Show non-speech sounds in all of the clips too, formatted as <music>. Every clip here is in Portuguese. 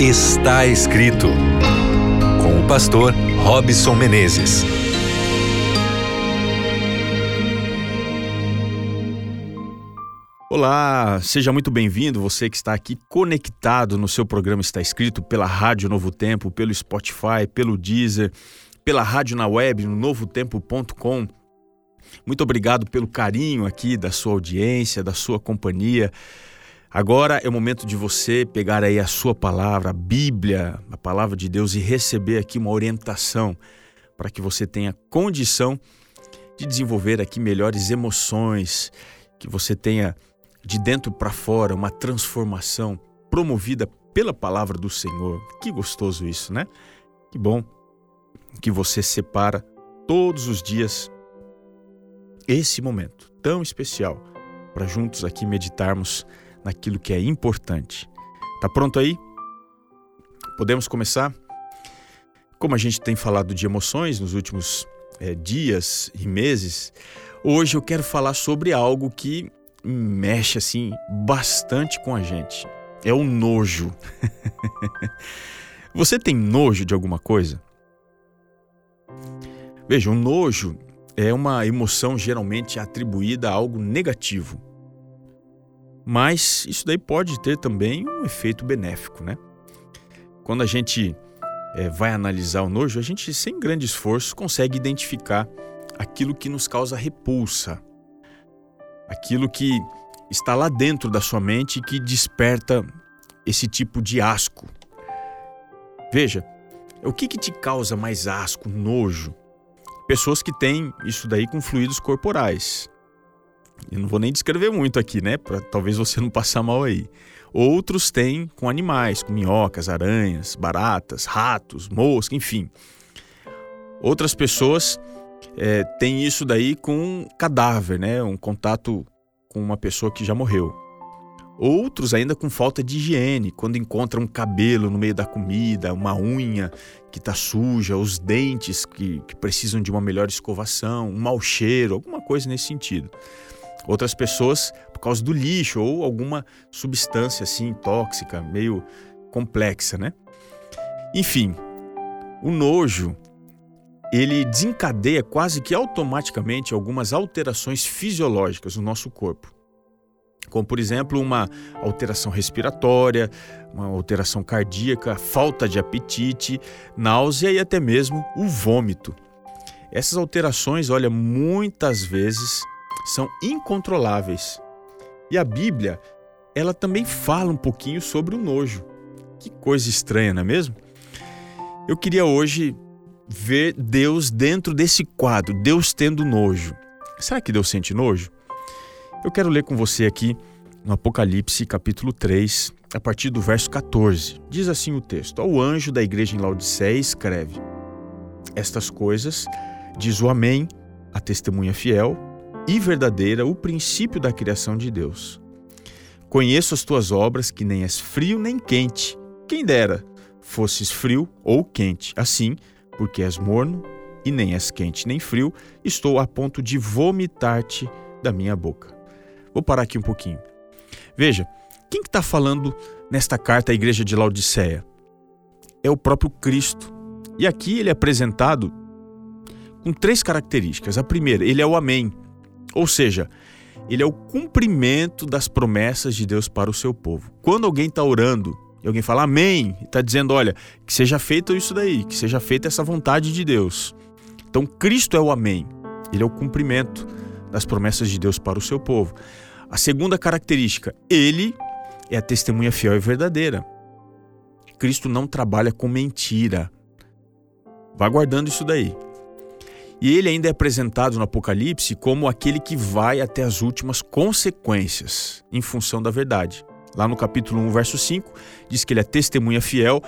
Está escrito com o pastor Robson Menezes. Olá, seja muito bem-vindo, você que está aqui conectado no seu programa Está Escrito pela Rádio Novo Tempo, pelo Spotify, pelo Deezer, pela rádio na web no novotempo.com. Muito obrigado pelo carinho aqui da sua audiência, da sua companhia. Agora é o momento de você pegar aí a sua palavra, a Bíblia, a palavra de Deus e receber aqui uma orientação para que você tenha condição de desenvolver aqui melhores emoções, que você tenha de dentro para fora uma transformação promovida pela palavra do Senhor. Que gostoso isso, né? Que bom que você separa todos os dias esse momento tão especial para juntos aqui meditarmos naquilo que é importante. Tá pronto aí? Podemos começar? Como a gente tem falado de emoções nos últimos é, dias e meses, hoje eu quero falar sobre algo que mexe assim bastante com a gente. É o nojo. <laughs> Você tem nojo de alguma coisa? Veja, o nojo é uma emoção geralmente atribuída a algo negativo. Mas isso daí pode ter também um efeito benéfico, né? Quando a gente é, vai analisar o nojo, a gente, sem grande esforço, consegue identificar aquilo que nos causa repulsa, aquilo que está lá dentro da sua mente que desperta esse tipo de asco. Veja, o que, que te causa mais asco, nojo? Pessoas que têm isso daí com fluidos corporais. Eu não vou nem descrever muito aqui, né? Para talvez você não passar mal aí. Outros têm com animais, com minhocas, aranhas, baratas, ratos, mosca, enfim. Outras pessoas é, têm isso daí com cadáver, né? Um contato com uma pessoa que já morreu. Outros ainda com falta de higiene, quando encontram um cabelo no meio da comida, uma unha que está suja, os dentes que, que precisam de uma melhor escovação, um mau cheiro, alguma coisa nesse sentido. Outras pessoas por causa do lixo ou alguma substância assim tóxica, meio complexa, né? Enfim, o nojo ele desencadeia quase que automaticamente algumas alterações fisiológicas no nosso corpo. Como, por exemplo, uma alteração respiratória, uma alteração cardíaca, falta de apetite, náusea e até mesmo o vômito. Essas alterações, olha, muitas vezes são incontroláveis. E a Bíblia, ela também fala um pouquinho sobre o nojo. Que coisa estranha, não é mesmo? Eu queria hoje ver Deus dentro desse quadro, Deus tendo nojo. Será que Deus sente nojo? Eu quero ler com você aqui no Apocalipse, capítulo 3, a partir do verso 14. Diz assim o texto: Ao anjo da igreja em Laodiceia escreve: Estas coisas diz o Amém, a testemunha fiel, e verdadeira o princípio da criação de Deus. Conheço as tuas obras, que nem és frio nem quente. Quem dera fosses frio ou quente. Assim, porque és morno e nem és quente nem frio, estou a ponto de vomitar-te da minha boca. Vou parar aqui um pouquinho. Veja, quem está que tá falando nesta carta à igreja de Laodiceia? É o próprio Cristo. E aqui ele é apresentado com três características. A primeira, ele é o Amém. Ou seja, ele é o cumprimento das promessas de Deus para o seu povo. Quando alguém está orando e alguém fala amém, está dizendo: olha, que seja feito isso daí, que seja feita essa vontade de Deus. Então, Cristo é o amém, ele é o cumprimento das promessas de Deus para o seu povo. A segunda característica, ele é a testemunha fiel e verdadeira. Cristo não trabalha com mentira. Vá guardando isso daí. E ele ainda é apresentado no Apocalipse como aquele que vai até as últimas consequências em função da verdade. Lá no capítulo 1, verso 5, diz que ele é testemunha fiel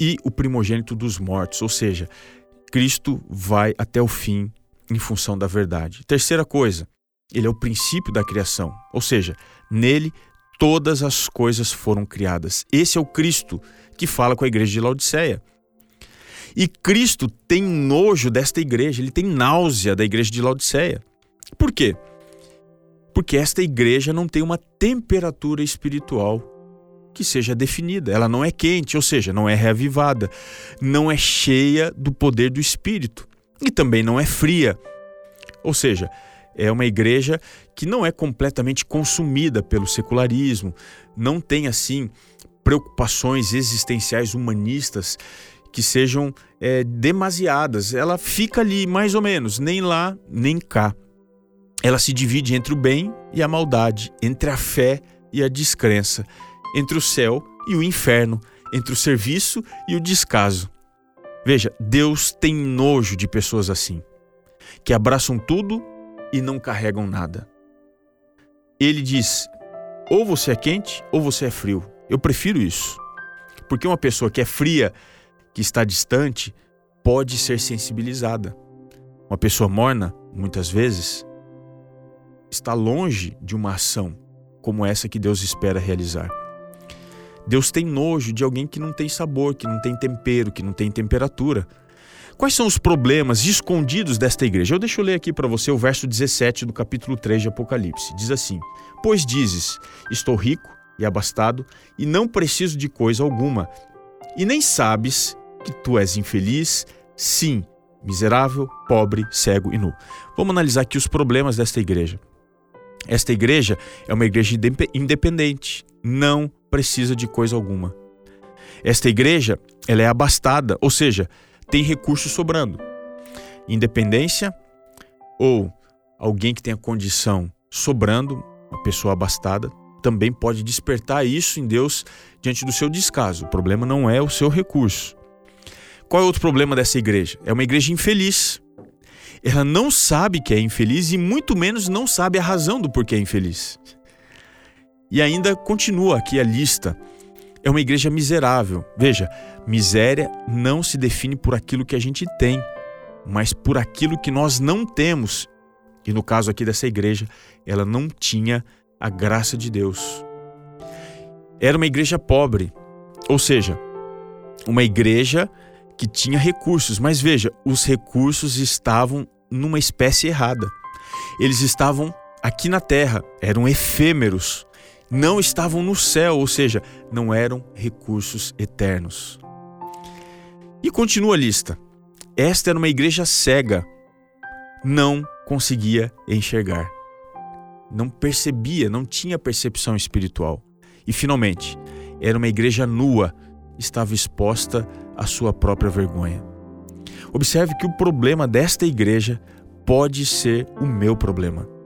e o primogênito dos mortos, ou seja, Cristo vai até o fim em função da verdade. Terceira coisa, ele é o princípio da criação, ou seja, nele todas as coisas foram criadas. Esse é o Cristo que fala com a igreja de Laodiceia. E Cristo tem nojo desta igreja, ele tem náusea da igreja de Laodiceia. Por quê? Porque esta igreja não tem uma temperatura espiritual que seja definida. Ela não é quente, ou seja, não é reavivada, não é cheia do poder do Espírito e também não é fria. Ou seja, é uma igreja que não é completamente consumida pelo secularismo, não tem assim preocupações existenciais humanistas que sejam é, demasiadas. Ela fica ali mais ou menos, nem lá nem cá. Ela se divide entre o bem e a maldade, entre a fé e a descrença, entre o céu e o inferno, entre o serviço e o descaso. Veja, Deus tem nojo de pessoas assim, que abraçam tudo e não carregam nada. Ele diz: ou você é quente ou você é frio. Eu prefiro isso. Porque uma pessoa que é fria, que está distante, pode ser sensibilizada. Uma pessoa morna, muitas vezes, está longe de uma ação como essa que Deus espera realizar. Deus tem nojo de alguém que não tem sabor, que não tem tempero, que não tem temperatura. Quais são os problemas escondidos desta igreja? Eu deixo ler aqui para você o verso 17 do capítulo 3 de Apocalipse. Diz assim: Pois dizes: Estou rico e abastado e não preciso de coisa alguma, e nem sabes que tu és infeliz, sim, miserável, pobre, cego e nu. Vamos analisar aqui os problemas desta igreja. Esta igreja é uma igreja independente, não precisa de coisa alguma. Esta igreja, ela é abastada, ou seja, tem recursos sobrando. Independência ou alguém que tenha condição sobrando, uma pessoa abastada, também pode despertar isso em Deus diante do seu descaso. O problema não é o seu recurso. Qual é outro problema dessa igreja? É uma igreja infeliz. Ela não sabe que é infeliz e muito menos não sabe a razão do porquê é infeliz. E ainda continua aqui a lista é uma igreja miserável. Veja, miséria não se define por aquilo que a gente tem, mas por aquilo que nós não temos. E no caso aqui dessa igreja, ela não tinha a graça de Deus. Era uma igreja pobre, ou seja, uma igreja que tinha recursos, mas veja, os recursos estavam numa espécie errada. Eles estavam aqui na terra, eram efêmeros não estavam no céu, ou seja, não eram recursos eternos. E continua a lista. Esta era uma igreja cega, não conseguia enxergar, não percebia, não tinha percepção espiritual. E finalmente, era uma igreja nua, estava exposta à sua própria vergonha. Observe que o problema desta igreja pode ser o meu problema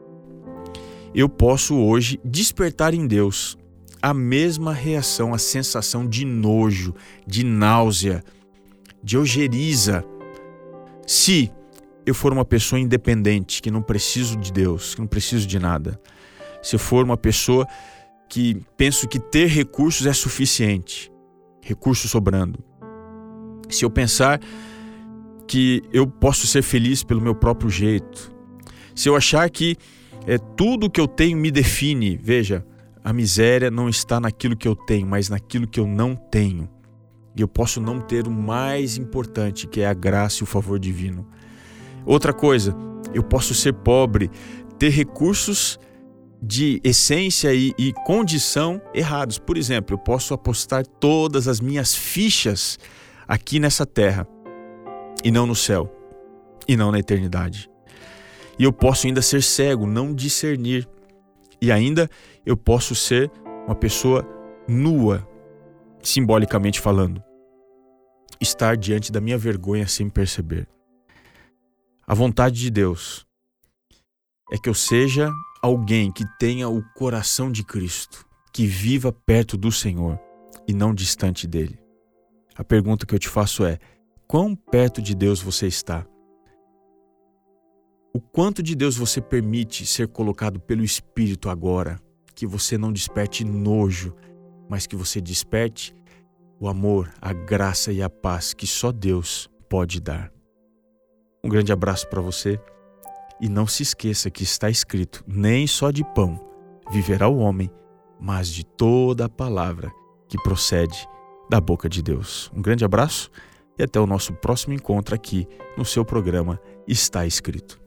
eu posso hoje despertar em Deus a mesma reação, a sensação de nojo, de náusea, de ojeriza, se eu for uma pessoa independente, que não preciso de Deus, que não preciso de nada. Se eu for uma pessoa que penso que ter recursos é suficiente, recursos sobrando. Se eu pensar que eu posso ser feliz pelo meu próprio jeito, se eu achar que é tudo que eu tenho me define. Veja, a miséria não está naquilo que eu tenho, mas naquilo que eu não tenho. E eu posso não ter o mais importante, que é a graça e o favor divino. Outra coisa, eu posso ser pobre, ter recursos de essência e, e, condição errados. Por exemplo, eu posso apostar todas as minhas fichas aqui nessa terra e não no céu e não na eternidade. E eu posso ainda ser cego, não discernir. E ainda eu posso ser uma pessoa nua, simbolicamente falando. Estar diante da minha vergonha sem perceber. A vontade de Deus é que eu seja alguém que tenha o coração de Cristo, que viva perto do Senhor e não distante dele. A pergunta que eu te faço é: quão perto de Deus você está? O quanto de Deus você permite ser colocado pelo Espírito agora, que você não desperte nojo, mas que você desperte o amor, a graça e a paz que só Deus pode dar. Um grande abraço para você e não se esqueça que está escrito: nem só de pão viverá o homem, mas de toda a palavra que procede da boca de Deus. Um grande abraço e até o nosso próximo encontro aqui no seu programa Está Escrito.